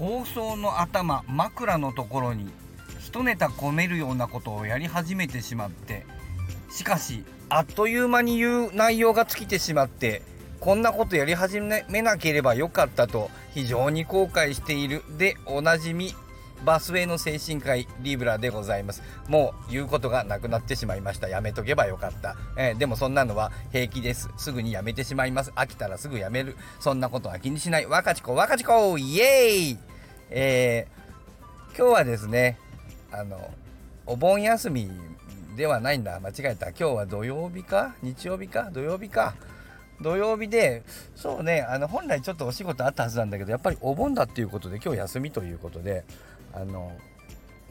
放送の頭枕のところに一ネタ込めるようなことをやり始めてしまってしかしあっという間に言う内容が尽きてしまってこんなことやり始めなければよかったと非常に後悔しているでおなじみバスウェイの精神科医リブラでございます。もう言うことがなくなってしまいました。やめとけばよかった、えー、でもそんなのは平気です。すぐにやめてしまいます。飽きたらすぐやめる。そんなことは気にしない。若ち子若ち子イエーイえー、今日はですねあのお盆休みではないんだ。間違えた。今日は土曜日か？日曜日か？土曜日か？土曜日でそうねあの本来ちょっとお仕事あったはずなんだけどやっぱりお盆だっていうことで今日休みということであの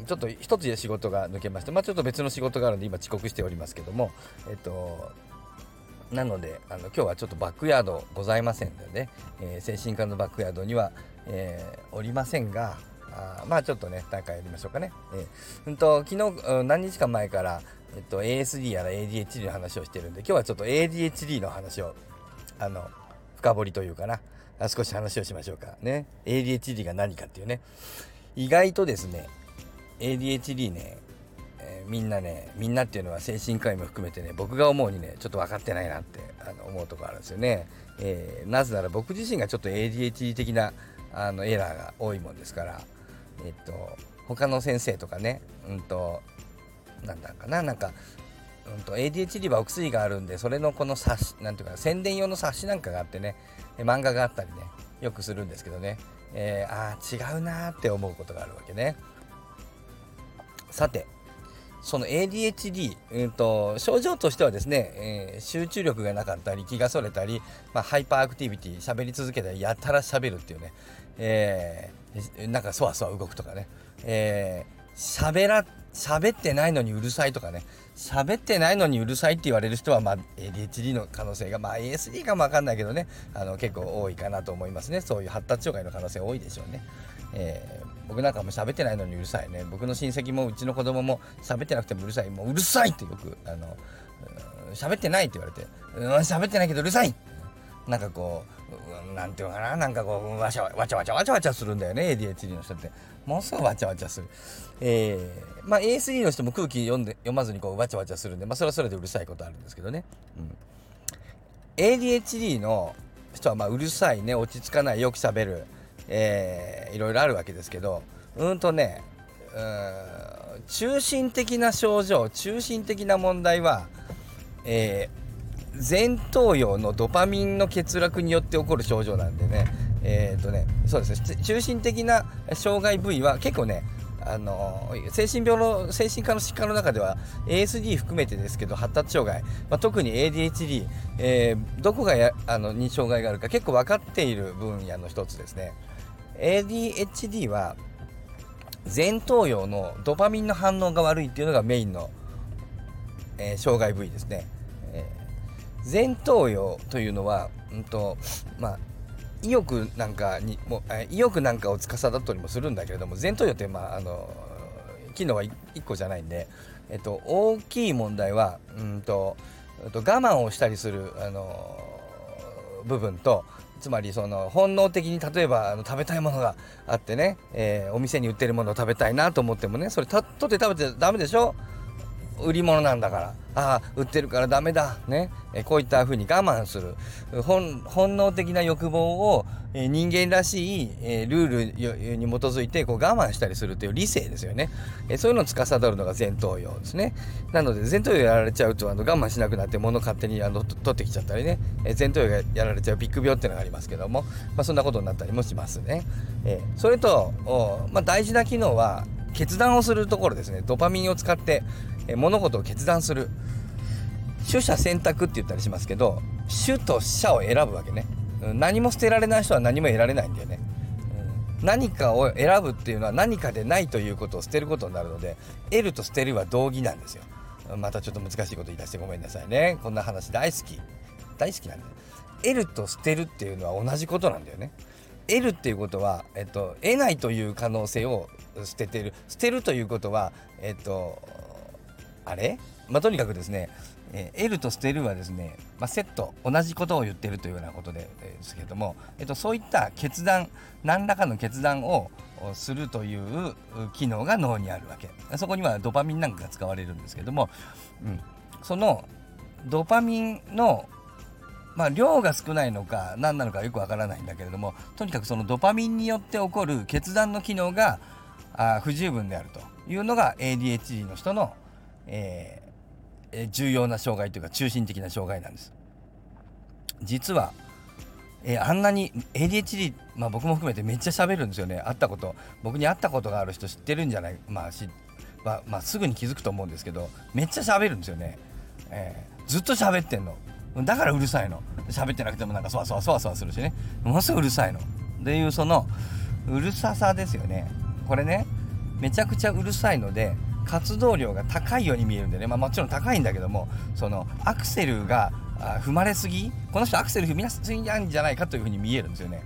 ちょっと一つで仕事が抜けましてまあちょっと別の仕事があるんで今遅刻しておりますけどもえっとなのであの今日はちょっとバックヤードございませんのでね、えー、精神科のバックヤードには、えー、おりませんがあまあちょっとね大会やりましょうかね。えー、うんと昨日何日か前から、えっと、ASD やら ADHD の話をしてるんで今日はちょっと ADHD の話をあの深掘りというかな少し話をしましょうか。ね。ADHD が何かっていうね。意外とですね ADHD ね、えー、みんなねみんなっていうのは精神科医も含めてね僕が思うにねちょっと分かってないなってあの思うとこあるんですよね、えー、なぜなら僕自身がちょっと ADHD 的なあのエラーが多いもんですからえっと他の先生とかねうんとなんだかななんかうんと、ADHD はお薬があるんでそれのこの冊子なんていうか宣伝用の冊子なんかがあってね漫画があったりねよくするんですけどね、えー、ああ違うなーって思うことがあるわけね。さてその ADHD、うんと、症状としてはですね、えー、集中力がなかったり気がそれたり、まあ、 hyperactivity 喋り続けたりやたら喋るっていうね、えー、なんかそわそわ動くとかね、えー、喋ら喋ってないのにうるさいとかね喋ってないのにうるさいって言われる人は、まあ、ADHD の可能性が、まあ、ASD かも分かんないけどねあの結構多いかなと思いますね。そういう発達障害の可能性多いでしょうね、えー、僕なんかも喋ってないのにうるさいね。僕の親戚もうちの子供も喋ってなくてもうるさい。もううるさいってよくあの喋ってないって言われて。喋ってないけどうるさい。なんかこう、なんていうのかな、なんかこう、わちゃわちゃわちゃわちゃわちゃするんだよね、ADHD の人って。ものすごいわちゃわちゃする。えー、まあ A3 の人も空気読んで、読まずにこう、わちゃわちゃするんで、まあそれはそれでうるさいことあるんですけどね。うん。ADHD の人は、まあうるさいね、落ち着かない、よくしゃべる、えー、いろいろあるわけですけど、うんとね、うん、中心的な症状、中心的な問題は、えー、前頭葉のドパミンの欠落によって起こる症状なんでね。えっ、とねそうですね。中心的な障害部位は結構ねあの精神病の精神科の疾患の中では ASD 含めてですけど発達障害、まあ、特に ADHD、えー、どこがやあのに障害があるか結構分かっている分野の一つですね。ADHD は前頭葉のドパミンの反応が悪いっていうのがメインの、えー、障害部位ですね。前頭葉というのは、うんとまあ、意欲なんかにも意欲なんかを司ったりもするんだけれども前頭葉って、まあ、あの機能は1個じゃないんで、えっと、大きい問題はうんと我慢をしたりするあの部分とつまりその本能的に例えばあの食べたいものがあってね、えー、お店に売ってるものを食べたいなと思ってもねそれ取って食べてダメでしょ？売り物なんだから。ああ売ってるからダメだ。ね。えこういったふうに我慢する。本能的な欲望を、え人間らしい、えルールに基づいてこう我慢したりするという理性ですよね、えそういうのを司るのが前頭葉ですね。なので前頭葉やられちゃうとあの我慢しなくなって物勝手にあの取ってきちゃったりね、え前頭葉がやられちゃうビッグ病っていうのがありますけども、まあ、そんなことになったりもしますね、えそれと、まあ、大事な機能は決断をするところですね。ドパミンを使って、え物事を決断する。取捨選択って言ったりしますけど主と捨を選ぶわけね、うん、何も捨てられない人は何も得られないんだよね、うん、何かを選ぶっていうのは何かでないということを捨てることになるので得ると捨てるは同義なんですよ。またちょっと難しいこと言い出してごめんなさいね。こんな話大好き。大好きなんだよ。得ると捨てるっていうのは同じことなんだよね。得るっていうことは、えっと、得ないという可能性を捨ててる。捨てるということはえっとあれ？まあ、とにかくですねえー、L と捨てるはですね、まあ、セット同じことを言ってるというようなことでですけれども、えっと、そういった決断何らかの決断をするという機能が脳にあるわけ。そこにはドパミンなんかが使われるんですけども、うん、そのドパミンのまあ、量が少ないのか何なのかよくわからないんだけれどもとにかくそのドパミンによって起こる決断の機能があ不十分であるというのが ADHD の人の、えー、重要な障害というか中心的な障害なんです。実は、えー、あんなに ADHD、まあ、僕も含めてめっちゃ喋るんですよね。会ったこと僕に会ったことがある人知ってるんじゃない？まあし、まあ、まあ、すぐに気づくと思うんですけどめっちゃ喋るんですよね、えー、ずっと喋ってんの。だからうるさいの。喋ってなくてもなんかそわそわそわそわするしね。ものすごいうるさいの。っていうそのうるささですよね。これねめちゃくちゃうるさいので活動量が高いように見えるんでね、まあ、もちろん高いんだけどもそのアクセルが踏まれすぎ？この人アクセル踏みやすいんじゃないかというふうに見えるんですよね。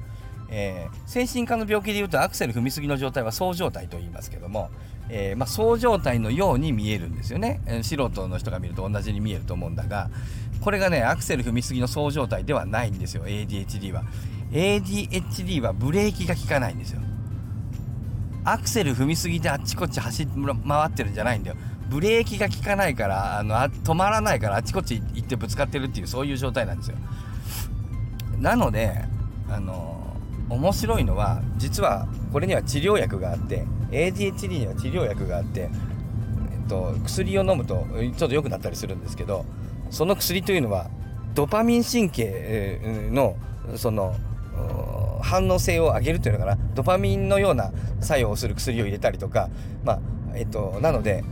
えー、精神科の病気でいうとアクセル踏みすぎの状態はそう状態と言いますけども、えー、まあ、そう状態のように見えるんですよね、素人の人が見ると同じに見えると思うんだがこれがねアクセル踏みすぎのそう状態ではないんですよ。ADHD は。ADHD はブレーキが効かないんですよ。アクセル踏みすぎてあっちこっち走り回ってるんじゃないんだよ。ブレーキが効かないからあの止まらないからあっちこっち行ってぶつかってるっていうそういう状態なんですよ。なのであの面白いのは実はこれには治療薬があって ADHD には治療薬があって、えっと、薬を飲むとちょっと良くなったりするんですけどその薬というのはドパミン神経のその反応性を上げるというのかな。ドパミンのような作用をする薬を入れたりとか。まあえっとなので、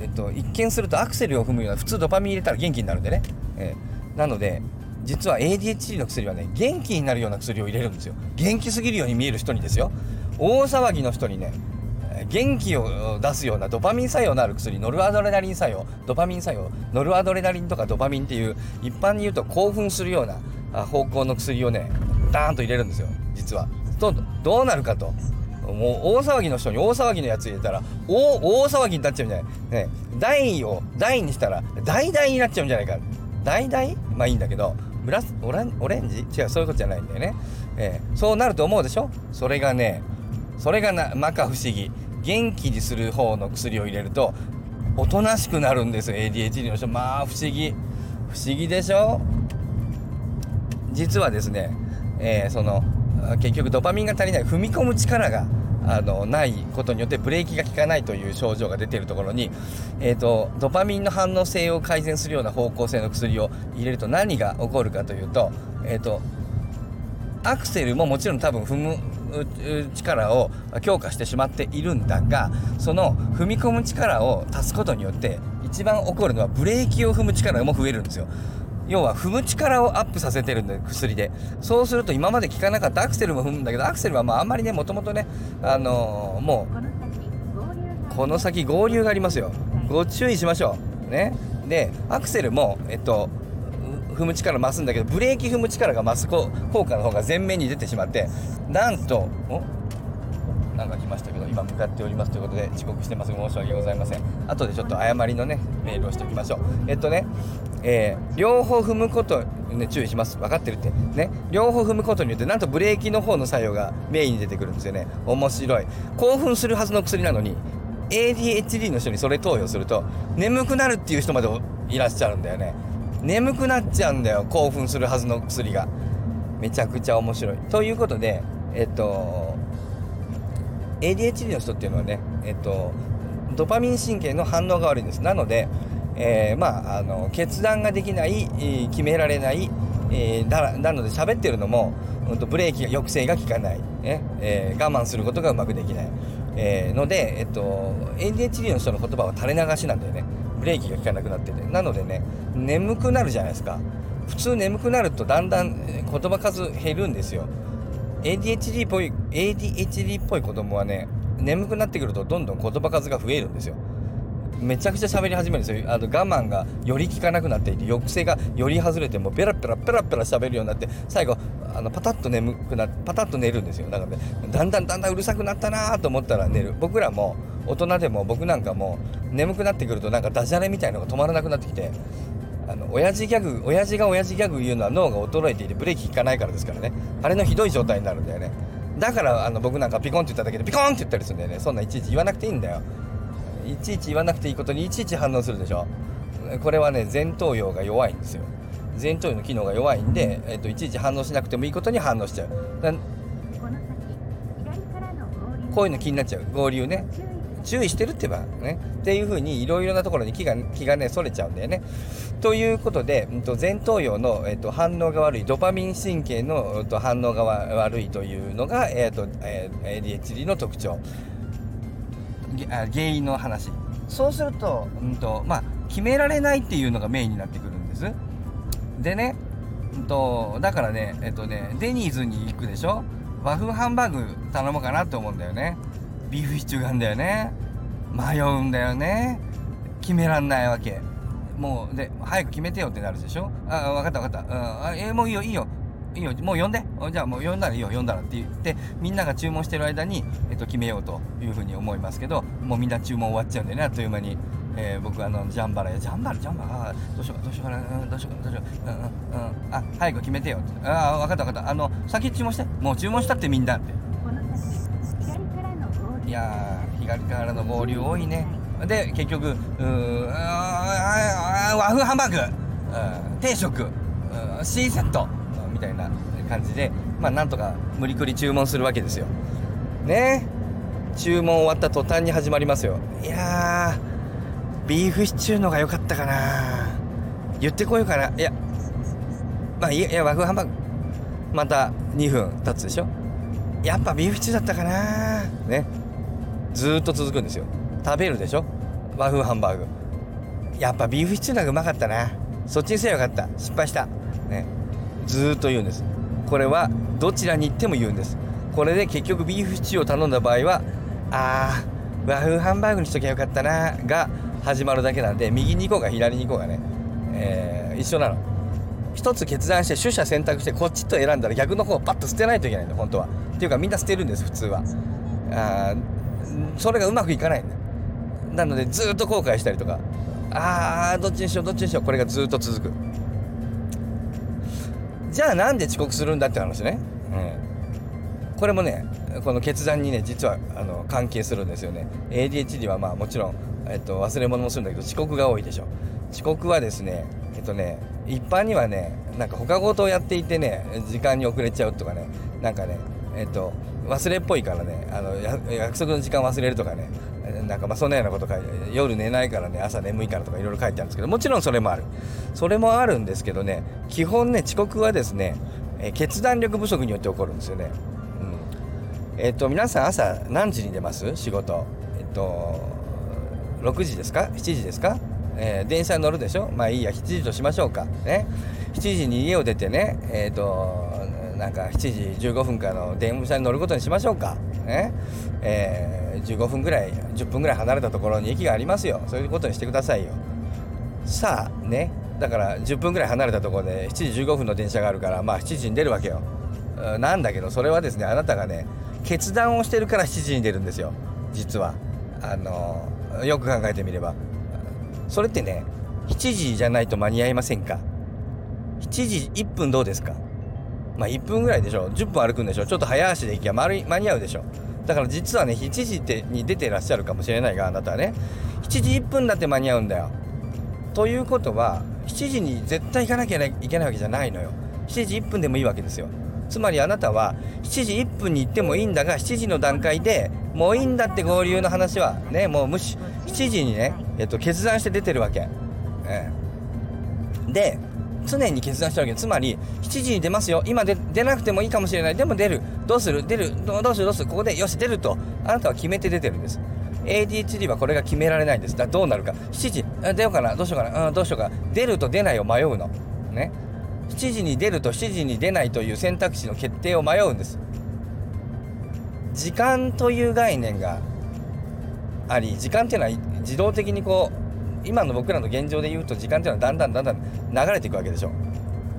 えっと、一見するとアクセルを踏むような普通ドパミン入れたら元気になるんでね、えー、なので実は ADHD の薬はね元気になるような薬を入れるんですよ。元気すぎるように見える人にですよ。大騒ぎの人にね元気を出すようなドパミン作用のある薬ノルアドレナリン作用。ドパミン作用。ノルアドレナリンとかドパミンっていう一般に言うと興奮するような方向の薬をねダーンと入れるんですよ。実は。とどうなるかと。もう大騒ぎの人に大騒ぎのやつ入れたら大大騒ぎになっちゃうんじゃない。ね大を大にしたら大々になっちゃうんじゃないか。大々？まあいいんだけどブラスオレンオレンジ？違うそういうことじゃないんだよね、えー、そうなると思うでしょ？それがねそれがな摩訶不思議。元気にする方の薬を入れるとおとなしくなるんですよ。ADHD の人。まあ不思議。不思議でしょ？実はですね、えー、その結局ドパミンが足りない踏み込む力があのないことによってブレーキが効かないという症状が出ているところに、えーと、ドパミンの反応性を改善するような方向性の薬を入れると何が起こるかというと,、えーと、アクセルももちろん多分踏む力を強化してしまっているんだがその踏み込む力を足すことによって一番起こるのはブレーキを踏む力も増えるんですよ。要は踏む力をアップさせてるんだよ薬で。そうすると今まで効かなかったアクセルも踏むんだけどアクセルはまああんまりねもともとねあのー、もうこの先合流がありますよ。ご注意しましょう。ね。でアクセルもえっと踏む力増すんだけどブレーキ踏む力が増す効果の方が前面に出てしまってなんとなんか来ましたけど今向かっておりますということで遅刻してます。申し訳ございません。後でちょっと誤りのねメールをしておきましょう。えっとねえー、両方踏むことね注意します。分かってるって。ね。両方踏むことによってなんとブレーキの方の作用がメインに出てくるんですよね。面白い。興奮するはずの薬なのに ADHD の人にそれ投与すると眠くなるっていう人までいらっしゃるんだよね。眠くなっちゃうんだよ興奮するはずの薬が。めちゃくちゃ面白い。ということでえっと ADHD の人っていうのはねえっとドパミン神経の反応が悪いんです。なのでえー、まあ、あの決断ができない、決められない、えー、ななので喋ってるのも、うん、とブレーキが抑制が効かない、ねえー、我慢することがうまくできない、えー、ので、えっと、ADHD の人の言葉は垂れ流しなんだよね。ブレーキが効かなくなってて。なのでね眠くなるじゃないですか。普通眠くなるとだんだん言葉数減るんですよ。ADHD っぽい ADHD っぽい子供はね眠くなってくるとどんどん言葉数が増えるんですよ。めちゃくちゃ喋り始めるんですよ。あの我慢がより効かなくなっていて抑制がより外れてもうペラペラペラペラ喋るようになって最後あのパタッと眠くなパタッと寝るんですよ。だからねだんだんだんだんうるさくなったなと思ったら寝る。僕らも大人でも僕なんかも眠くなってくるとなんかダジャレみたいのが止まらなくなってきてあの親父ギャグ親父が親父ギャグ言うのは脳が衰えていてブレーキ効かないからですからね。あれのひどい状態になるんだよね。だからあの僕なんかピコンって言っただけでピコンって言ったりするんだよね。そんないちいち言わなくていいんだよ。いちいち言わなくていいことにいちいち反応するでしょ。これはね前頭葉が弱いんですよ。前頭葉の機能が弱いんで、えっと、いちいち反応しなくてもいいことに反応しちゃう。こういうの気になっちゃう。合流ね注意してるってばねっていう風にいろいろなところに気が気がねそれちゃうんだよね。ということで、うん、と前頭葉の、えー、と反応が悪いドパミン神経の、うん、と反応が悪いというのが、えーとえー、ADHD の特徴原因の話そうすると,、うんとまあ、決められないっていうのがメインになってくるんです。でね、うんと、だからね,、えっ、とねデニーズに行くでしょ？和風ハンバーグ頼もうかなって思うんだよね。ビーフシチューがあんだよね。迷うんだよね。決めらんないわけ。もうで早く決めてよってなるでしょ？あ分かった分かった、うん、あえー、もういいよいいよ。いいよ。もう呼んで。じゃあもう呼んだらいいよ。呼んだらって言ってみんなが注文してる間に、えっと、決めようというふうに思いますけどもうみんな注文終わっちゃうんでね。あっという間に、えー、僕あのジャンバラや。ジャンバラジャンバラ。どうしようどうしようかな、うん、どうしようかどうしよううんうんうん。あ早く決めてよああ分かった分かった。あの先注文して。もう注文したってみんなって。いや左からの合流多いね。で結局うーん和風ハンバーグ定食 C セットみたいな感じでまあなんとか無理くり注文するわけですよ。ね。注文終わった途端に始まりますよ。いやビーフシチューのが良かったかな。言ってこようかな。いやまあいや和風ハンバーグまた2分経つでしょ。やっぱビーフシチューだったかな。ね。ずっと続くんですよ。食べるでしょ？和風ハンバーグ。やっぱビーフシチューのがうまかったな。そっちにせよかった。失敗した。ね。ずっと言うんです。これはどちらに行っても言うんです。これで結局ビーフシチューを頼んだ場合はあー和風ハンバーグにしときゃよかったなが始まるだけなんで右に行こうが左に行こうがね、えー、一緒なの。一つ決断して取捨選択してこっちと選んだら逆の方をパッと捨てないといけないんだ本当は。っていうかみんな捨てるんです普通は。あそれがうまくいかない。んだなのでずっと後悔したりとか。あーどっちにしようどっちにしようこれがずっと続く。じゃあなんで遅刻するんだって話ね、うん、これもねこの決断にね実はあの関係するんですよね。ADHD はまあもちろん、えっと、忘れ物もするんだけど遅刻が多いでしょ。遅刻はですねえっとね一般にはねなんか他事をやっていてね時間に遅れちゃうとかねなんかねえっと忘れっぽいからねあの約束の時間忘れるとかねなんかまあそんなようなこと書いて夜寝ないからね朝眠いからとかいろいろ書いてあるんですけどもちろんそれもある。それもあるんですけどね基本ね遅刻はですね、え決断力不足によって起こるんですよね、うん、えっと皆さん朝何時に出ます？仕事。えっと6時ですか？7時ですか？えー、電車に乗るでしょ？まあいいや7時としましょうか。ね。7時に家を出てねえっ、となんか7時15分からの電車に乗ることにしましょうか。ね。えー、15分ぐらい10分ぐらい離れたところに駅がありますよ。そういうことにしてくださいよ。さあね。だから10分ぐらい離れたところで7時15分の電車があるからまあ7時に出るわけよ。なんだけどそれはですねあなたがね決断をしてるから7時に出るんですよ。実は。あのよく考えてみれば。それってね7時じゃないと間に合いませんか？7時1分どうですか？まあ1分ぐらいでしょ。10分歩くんでしょ。ちょっと早足で行きゃ間に合うでしょ。だから実はね7時に出てらっしゃるかもしれないがあなたはね7時1分だって間に合うんだよ。ということは7時に絶対行かなきゃいけないわけじゃないのよ。7時1分でもいいわけですよ。つまりあなたは7時1分に行ってもいいんだが7時の段階でもういいんだって合流の話はねもう無視。7時にね、えっと、決断して出てるわけ、ええ、で常に決断してるわけつまり7時に出ますよ。今で出なくてもいいかもしれない。でも出る。どうする？出る。どうする？どうする？ここでよし出ると。あなたは決めて出てるんです。ADHD はこれが決められないんです。だどうなるか。7時。出ようかな。どうしようかな、うん、どうしようか。出ると出ないを迷うの。ね。7時に出ると7時に出ないという選択肢の決定を迷うんです。時間という概念があり時間っていうのは自動的にこう今の僕らの現状で言うと時間っていうのはだんだんだんだん流れていくわけでしょ。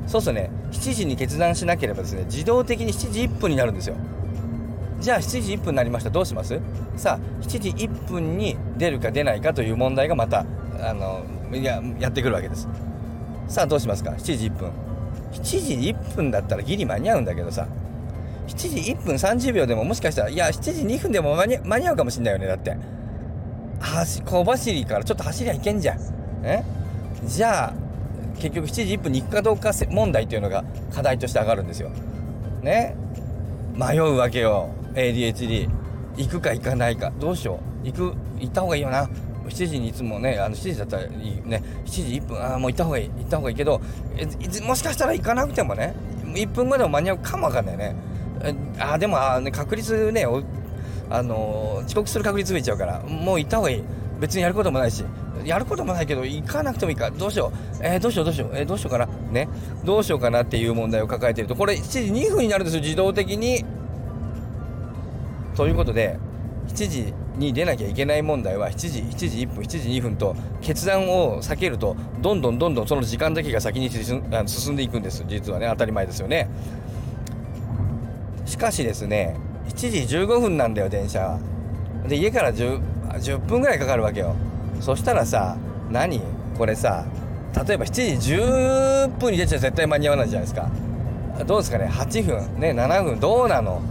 そうするとね7時に決断しなければですね自動的に7時1分になるんですよ。じゃあ7時1分になりました。どうします？さあ7時1分に出るか出ないかという問題がまたあのややってくるわけです。さあどうしますか？7時1分。7時1分だったらギリ間に合うんだけどさ。7時1分30秒でももしかしたらいや7時2分でも間に間に合うかもしんないよねだって。小走りからちょっと走りゃいけんじゃん。え？じゃあ結局7時1分に行くかどうか問題っていうのが課題として上がるんですよ。ね？迷うわけよ。ADHD 行くか行かないか。どうしよう。行く行った方がいいよな。7時にいつもねあの7時だったらいいね。7時1分ああもう行った方がいい。行った方がいいけどもしかしたら行かなくてもね1分後でも間に合うかもわかんないね。あでもあ、ね、確率ねあの、遅刻する確率増えちゃうからもう行った方がいい。別にやることもないし。やることもないけど行かなくてもいいか。どうしよう。えー、どうしようどうしよう。えー、どうしようかな。ね。どうしようかなっていう問題を抱えてると。これ7時2分になるんですよ自動的に。ということで7時に出なきゃいけない問題は7時7時1分7時2分と決断を避けるとどんどんどんどんその時間だけが先に進んでいくんです。実はね当たり前ですよね。しかしですね7時15分なんだよ電車は。で家から 10, 10分ぐらいかかるわけよ。そしたらさ何？これさ例えば7時10分に出ちゃ絶対間に合わないじゃないですか。どうですかね？8分。ね7分。どうなの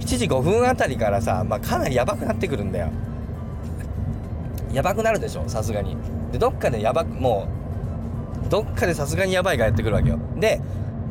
？7時5分あたりからさ、まあ、かなりやばくなってくるんだよ。やばくなるでしょ？さすがに。でどっかでやばくもうどっかでさすがにやばいがやってくるわけよ。で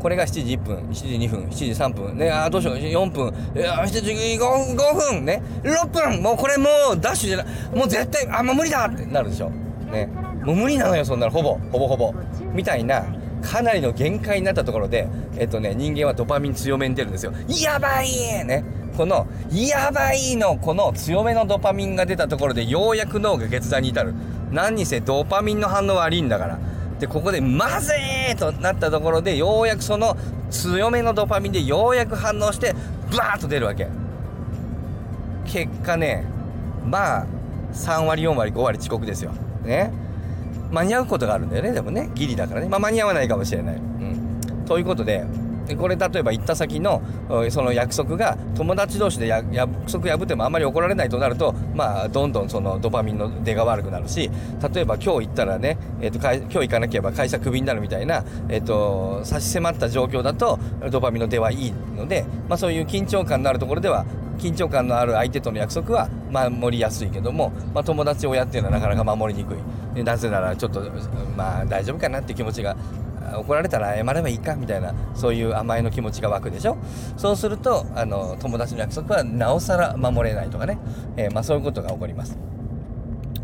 これが7時1分7時2分7時3分ねあどうしよう4分いや7時 5, 5分ね6分もうこれもうダッシュじゃないもう絶対あもう無理だってなるでしょ。ねもう無理なのよそんなのほぼほぼほぼ。みたいなかなりの限界になったところでえっとね人間はドパミン強めに出るんですよ。やばいね。この「やばい」のこの強めのドパミンが出たところでようやく脳が決断に至る。何にせドパミンの反応悪いんだから。でここで「まずい!」となったところでようやくその強めのドパミンでようやく反応してバーッと出るわけ。結果ねまあ3割4割5割遅刻ですよ。ね。間に合うことがあるんだよねでもね。ギリだからね。まあ間に合わないかもしれない、うん、ということででこれ例えば行った先のその約束が友達同士で約束破ってもあんまり怒られないとなるとまあどんどんそのドパミンの出が悪くなるし例えば今日行ったらね、えーと、今日行かなければ会社クビになるみたいな、えーと、差し迫った状況だとドパミンの出はいいので、まあ、そういう緊張感のあるところでは緊張感のある相手との約束は守りやすいけども、まあ、友達親っていうのはなかなか守りにくい。なぜならちょっとまあ大丈夫かなって気持ちが怒られたら謝ればいいかみたいなそういう甘えの気持ちが湧くでしょ？そうするとあの友達の約束はなおさら守れないとかね、えー、まあ、そういうことが起こります。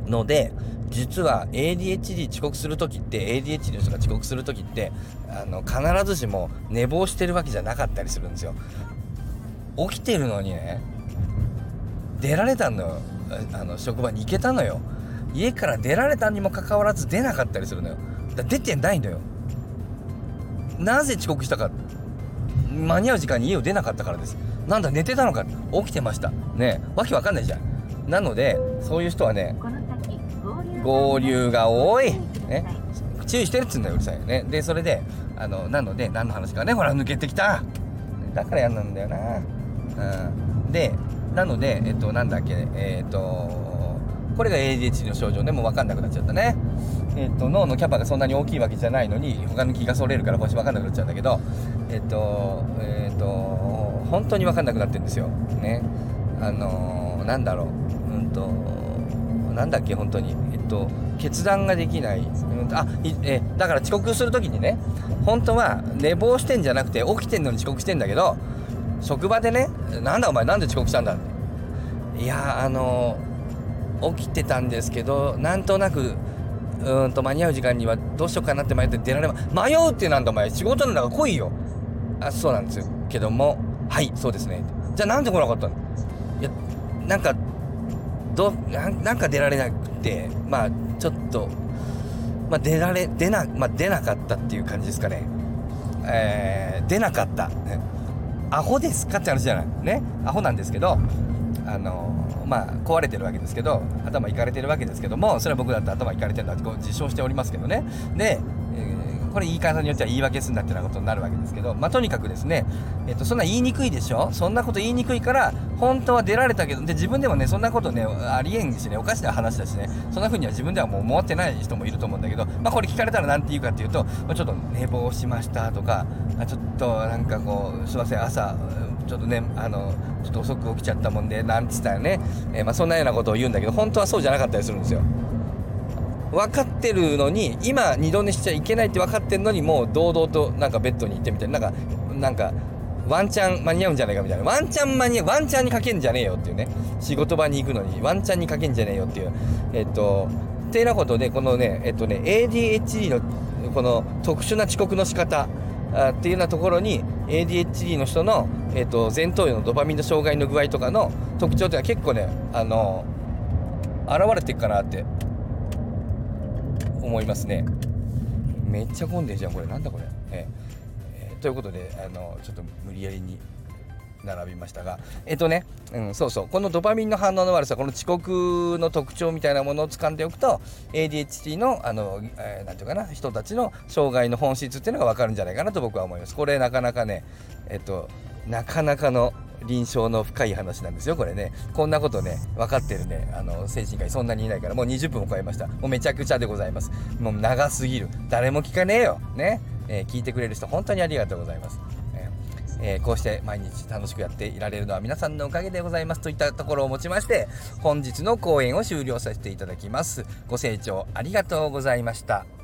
ので実は ADHD 遅刻する時って ADHD の人が遅刻する時ってあの必ずしも寝坊してるわけじゃなかったりするんですよ。起きてるのにね出られたのよ。あの職場に行けたのよ。家から出られたにもかかわらず出なかったりするのよ。だ出てないのよ。なぜ遅刻したか。間に合う時間に家を出なかったからです。なんだ寝てたのか。起きてました。ねわけわかんないじゃん。なのでそういう人はね合流が多い。ね。注意してるっつうんだようるさいね。でそれであのなので何の話かね。ほら抜けてきた。だから嫌なんだよな。うん。でなのでえっとなんだっけ。えっとこれが ADHD の症状でもう分かんなくなっちゃったね。えっと、脳のキャパがそんなに大きいわけじゃないのに他の気がそれるから腰分かんなくなっちゃうんだけどえっとえっと本当に分かんなくなってるんですよ。ね。あのー、なんだろう。うんとなんだっけ本当に。えっと決断ができない、うん、あえだから遅刻する時にね本当は寝坊してんじゃなくて起きてんのに遅刻してんだけど職場でねなんだお前なんで遅刻したんだ？いやあの、起きてたんですけどなんとなくうんと間に合う時間にはどうしようかなって迷って出られま迷うってなんだお前仕事なんだから来いよ。あそうなんですよ。けどもはいそうですね。じゃあなんで来なかったの？いやなんかどなんか出られなくてまあちょっとまあ出られ出なまあ出なかったっていう感じですかね。えー、出なかった、アホですかって話じゃない。ね。アホなんですけどあのまあ壊れてるわけですけど頭いかれてるわけですけどもそれは僕だって頭いかれてるんだってこう自称しておりますけどね。で、えー、これ言い方によっては言い訳するんだってなことになるわけですけど、まあ、とにかくですね、えっと、そんな言いにくいでしょ？そんなこと言いにくいから本当は出られたけどで自分でもねそんなことねありえんしねおかしな話だしねそんな風には自分ではもう思ってない人もいると思うんだけど、まあ、これ聞かれたら何て言うかっていうと、ちょっと寝坊しましたとかちょっとなんかこうすいません朝ちょっとねあのちょっと遅く起きちゃったもんでなんつったらね、えー、まあ、そんなようなことを言うんだけど本当はそうじゃなかったりするんですよ。分かってるのに今二度寝しちゃいけないって分かってるのにもう堂々となんかベッドに行ってみたいななんかなんかワンチャン間に合うんじゃないかみたいな。ワンチャン間に合うワンチャンにかけんじゃねえよっていうね。仕事場に行くのにワンチャンにかけんじゃねえよっていう。えっとってなことでこのねえっとね ADHD のこの特殊な遅刻の仕方。あっていうようなところに ADHD の人の、えっと、前頭葉のドパミンの障害の具合とかの特徴っていうのは結構ねあの現れてるかなって思いますね。めっちゃ混んでるじゃんこれ。なんだこれ、ええ。ー、ということであのちょっと無理やりに並びましたがえっとね、うん、そうそうこのドパミンの反応の悪さこの遅刻の特徴みたいなものを掴んでおくと ADHD のあの、えー、なんていうかな人たちの障害の本質っていうのが分かるんじゃないかなと僕は思いますこれなかなかねえっとなかなかの臨床の深い話なんですよ、これね。こんなことね、分かってるね、あの、精神科医そんなにいないから、もう20分を超えました。もうめちゃくちゃでございます。もう長すぎる。誰も聞かねえよ。ね。えー、聞いてくれる人、本当にありがとうございます。えー、こうして毎日楽しくやっていられるのは皆さんのおかげでございますといったところをもちまして本日の講演を終了させていただきます。ご清聴ありがとうございました。